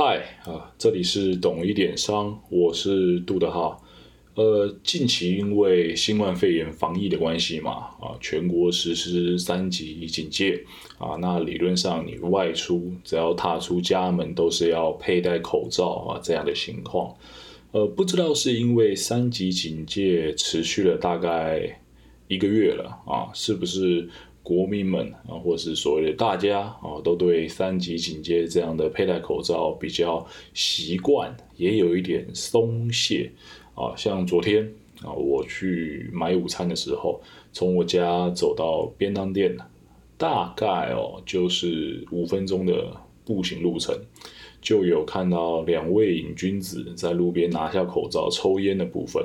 嗨啊，这里是懂一点商，我是杜德浩。呃，近期因为新冠肺炎防疫的关系嘛，啊，全国实施三级警戒啊，那理论上你外出只要踏出家门都是要佩戴口罩啊，这样的情况。呃，不知道是因为三级警戒持续了大概一个月了啊，是不是国民们啊，或是所谓的大家啊，都对三级警戒这样的佩戴口罩比较习惯，也有一点松懈。啊，像昨天啊，我去买午餐的时候，从我家走到便当店，大概哦就是五分钟的步行路程，就有看到两位瘾君子在路边拿下口罩抽烟的部分。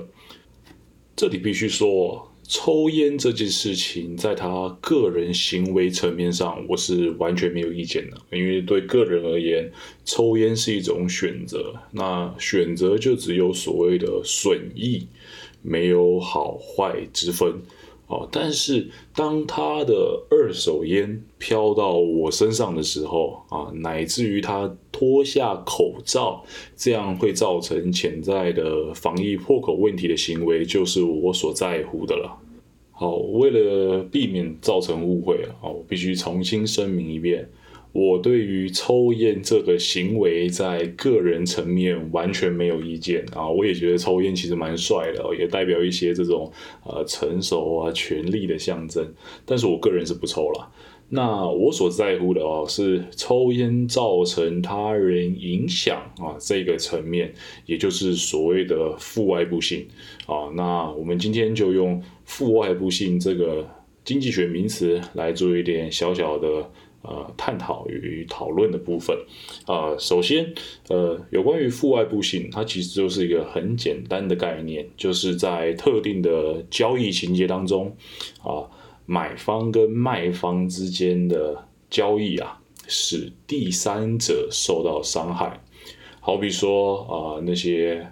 这里必须说。抽烟这件事情，在他个人行为层面上，我是完全没有意见的。因为对个人而言，抽烟是一种选择，那选择就只有所谓的损益，没有好坏之分。哦，但是当他的二手烟飘到我身上的时候，啊，乃至于他脱下口罩，这样会造成潜在的防疫破口问题的行为，就是我所在乎的了。好，为了避免造成误会啊，我必须重新声明一遍。我对于抽烟这个行为，在个人层面完全没有意见啊！我也觉得抽烟其实蛮帅的，也代表一些这种呃成熟啊、权力的象征。但是我个人是不抽了。那我所在乎的哦，是抽烟造成他人影响啊这个层面，也就是所谓的负外部性啊。那我们今天就用负外部性这个经济学名词来做一点小小的。呃，探讨与讨论的部分，啊，首先，呃，有关于负外部性，它其实就是一个很简单的概念，就是在特定的交易情节当中，啊，买方跟卖方之间的交易啊，使第三者受到伤害，好比说啊，那些。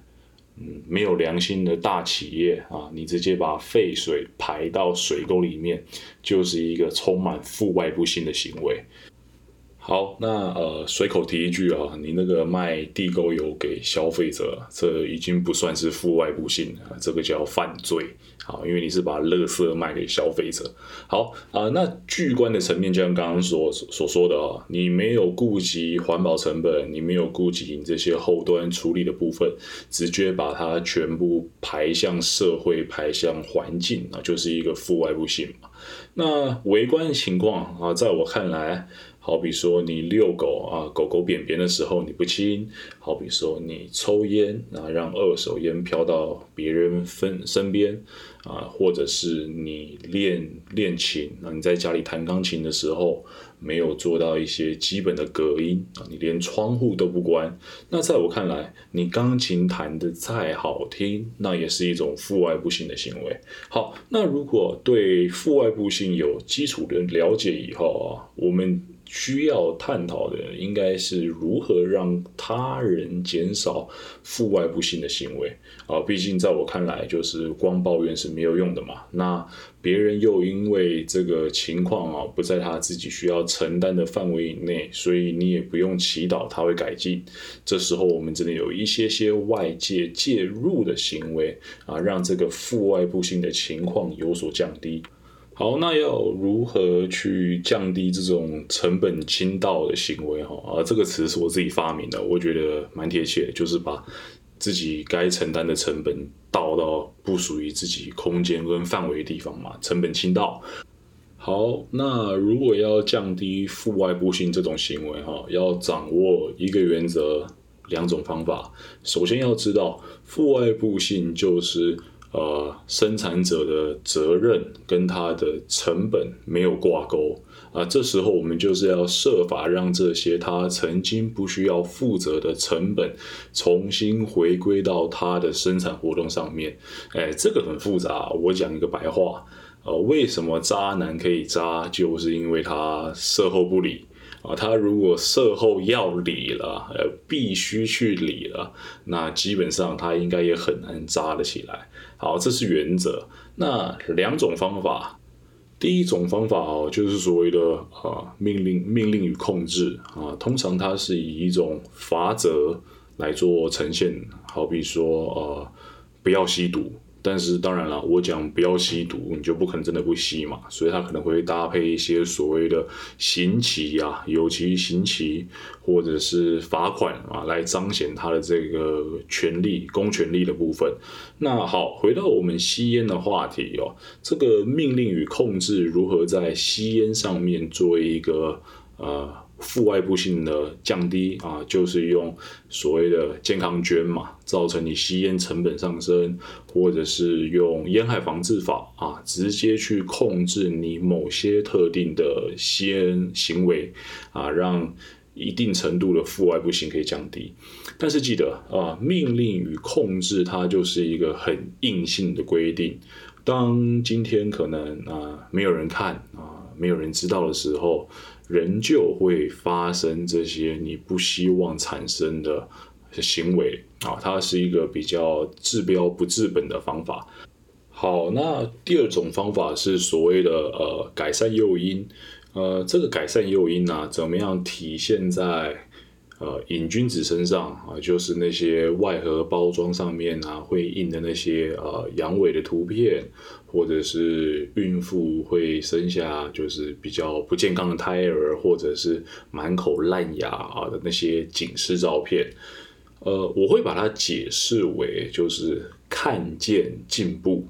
没有良心的大企业啊，你直接把废水排到水沟里面，就是一个充满负外部性的行为。好，那呃，随口提一句啊，你那个卖地沟油给消费者，这已经不算是负外部性啊，这个叫犯罪。好，因为你是把垃圾卖给消费者。好啊，那巨观的层面，就像刚刚所所说的啊，你没有顾及环保成本，你没有顾及你这些后端处理的部分，直接把它全部排向社会、排向环境啊，就是一个负外部性嘛。那围观情况啊，在我看来。好比说你遛狗啊，狗狗便便的时候你不亲；好比说你抽烟啊，让二手烟飘到别人分身边啊，或者是你练练琴啊，你在家里弹钢琴的时候没有做到一些基本的隔音啊，你连窗户都不关。那在我看来，你钢琴弹得再好听，那也是一种负外部性的行为。好，那如果对负外部性有基础的了解以后啊，我们。需要探讨的应该是如何让他人减少负外部性的行为啊，毕竟在我看来，就是光抱怨是没有用的嘛。那别人又因为这个情况啊，不在他自己需要承担的范围以内，所以你也不用祈祷他会改进。这时候，我们真的有一些些外界介入的行为啊，让这个负外部性的情况有所降低。好，那要如何去降低这种成本倾倒的行为？哈啊，这个词是我自己发明的，我觉得蛮贴切，就是把自己该承担的成本倒到不属于自己空间跟范围的地方嘛，成本倾倒。好，那如果要降低负外部性这种行为，哈，要掌握一个原则，两种方法。首先要知道，负外部性就是。呃，生产者的责任跟他的成本没有挂钩啊，这时候我们就是要设法让这些他曾经不需要负责的成本重新回归到他的生产活动上面。哎，这个很复杂，我讲一个白话，呃，为什么渣男可以渣，就是因为他售后不理。啊，他如果事后要理了，呃，必须去理了，那基本上他应该也很难扎得起来。好，这是原则。那两种方法，第一种方法哦，就是所谓的啊命令命令与控制啊，通常它是以一种法则来做呈现，好比说呃不要吸毒。但是当然了，我讲不要吸毒，你就不可能真的不吸嘛，所以他可能会搭配一些所谓的刑期啊，有其刑期或者是罚款啊，来彰显他的这个权利、公权力的部分。那好，回到我们吸烟的话题哦，这个命令与控制如何在吸烟上面做一个呃。负外部性的降低啊，就是用所谓的健康捐嘛，造成你吸烟成本上升，或者是用烟害防治法啊，直接去控制你某些特定的吸烟行为啊，让一定程度的负外部性可以降低。但是记得啊，命令与控制它就是一个很硬性的规定。当今天可能啊没有人看啊，没有人知道的时候。仍旧会发生这些你不希望产生的行为啊，它是一个比较治标不治本的方法。好，那第二种方法是所谓的呃改善诱因，呃，这个改善诱因呢，怎么样体现在？呃，瘾君子身上啊，就是那些外盒包装上面啊会印的那些呃阳痿的图片，或者是孕妇会生下就是比较不健康的胎儿，或者是满口烂牙啊的那些警示照片。呃，我会把它解释为就是看见进步。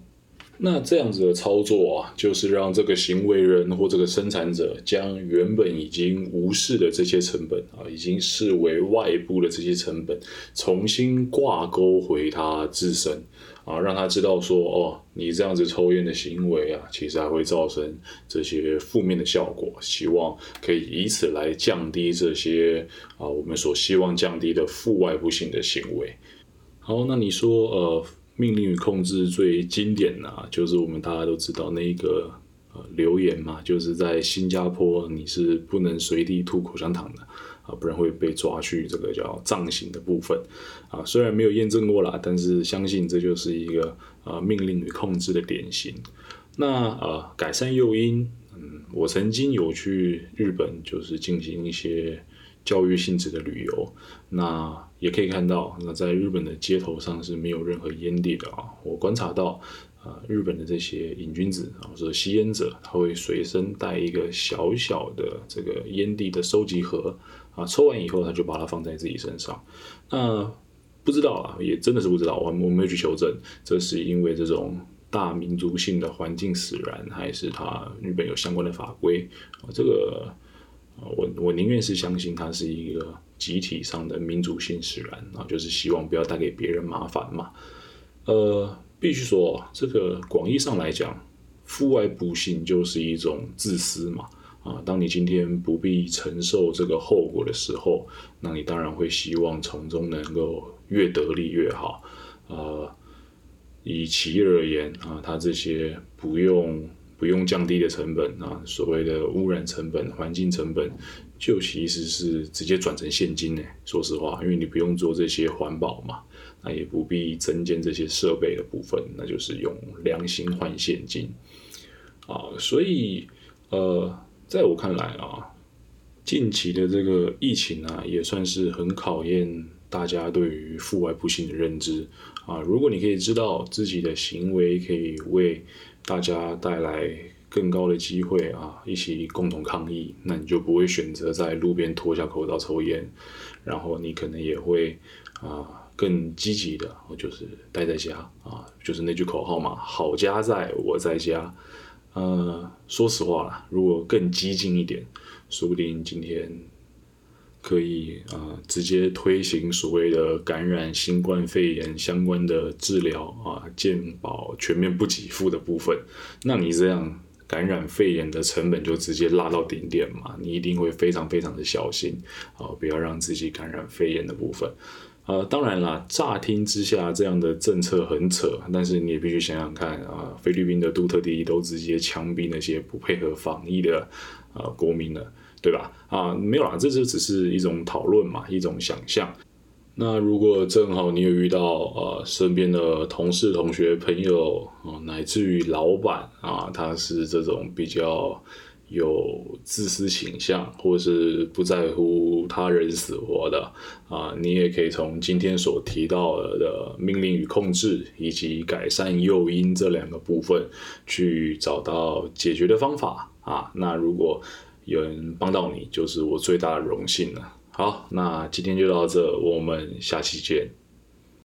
那这样子的操作啊，就是让这个行为人或这个生产者将原本已经无视的这些成本啊，已经视为外部的这些成本，重新挂钩回他自身啊，让他知道说哦，你这样子抽烟的行为啊，其实还会造成这些负面的效果，希望可以以此来降低这些啊我们所希望降低的负外部性的行为。好，那你说呃。命令与控制最经典的，就是我们大家都知道那一个呃留言嘛，就是在新加坡你是不能随地吐口香糖的啊，不然会被抓去这个叫杖刑的部分啊。虽然没有验证过啦，但是相信这就是一个呃命令与控制的典型。那呃改善诱因，嗯，我曾经有去日本，就是进行一些。教育性质的旅游，那也可以看到，那在日本的街头上是没有任何烟蒂的啊。我观察到，啊，日本的这些瘾君子啊，或者吸烟者，他会随身带一个小小的这个烟蒂的收集盒啊，抽完以后他就把它放在自己身上。那不知道啊，也真的是不知道，我我没有去求证，这是因为这种大民族性的环境使然，还是他日本有相关的法规啊？这个。我我宁愿是相信它是一个集体上的民主性使然啊，就是希望不要带给别人麻烦嘛。呃，必须说，这个广义上来讲，父爱不幸就是一种自私嘛。啊，当你今天不必承受这个后果的时候，那你当然会希望从中能够越得利越好。呃，以企业而言啊，它这些不用。不用降低的成本啊，所谓的污染成本、环境成本，就其实是直接转成现金呢。说实话，因为你不用做这些环保嘛，那也不必增建这些设备的部分，那就是用良心换现金啊。所以，呃，在我看来啊，近期的这个疫情啊，也算是很考验大家对于负外不幸的认知啊。如果你可以知道自己的行为可以为大家带来更高的机会啊，一起共同抗疫，那你就不会选择在路边脱下口罩抽烟，然后你可能也会啊更积极的，就是待在家啊，就是那句口号嘛，好家在我在家。呃，说实话啦，如果更激进一点，说不定今天。可以啊，直接推行所谓的感染新冠肺炎相关的治疗啊，健保全面不给付的部分，那你这样感染肺炎的成本就直接拉到顶点嘛？你一定会非常非常的小心啊，不要让自己感染肺炎的部分。呃，当然啦，乍听之下这样的政策很扯，但是你也必须想想看啊，菲律宾的杜特地都直接枪毙那些不配合防疫的呃国民了。对吧？啊，没有啦，这就只是一种讨论嘛，一种想象。那如果正好你有遇到呃身边的同事、同学、朋友啊，乃至于老板啊，他是这种比较有自私倾向，或是不在乎他人死活的啊，你也可以从今天所提到的命令与控制，以及改善诱因这两个部分，去找到解决的方法啊。那如果有人帮到你，就是我最大的荣幸了。好，那今天就到这，我们下期见。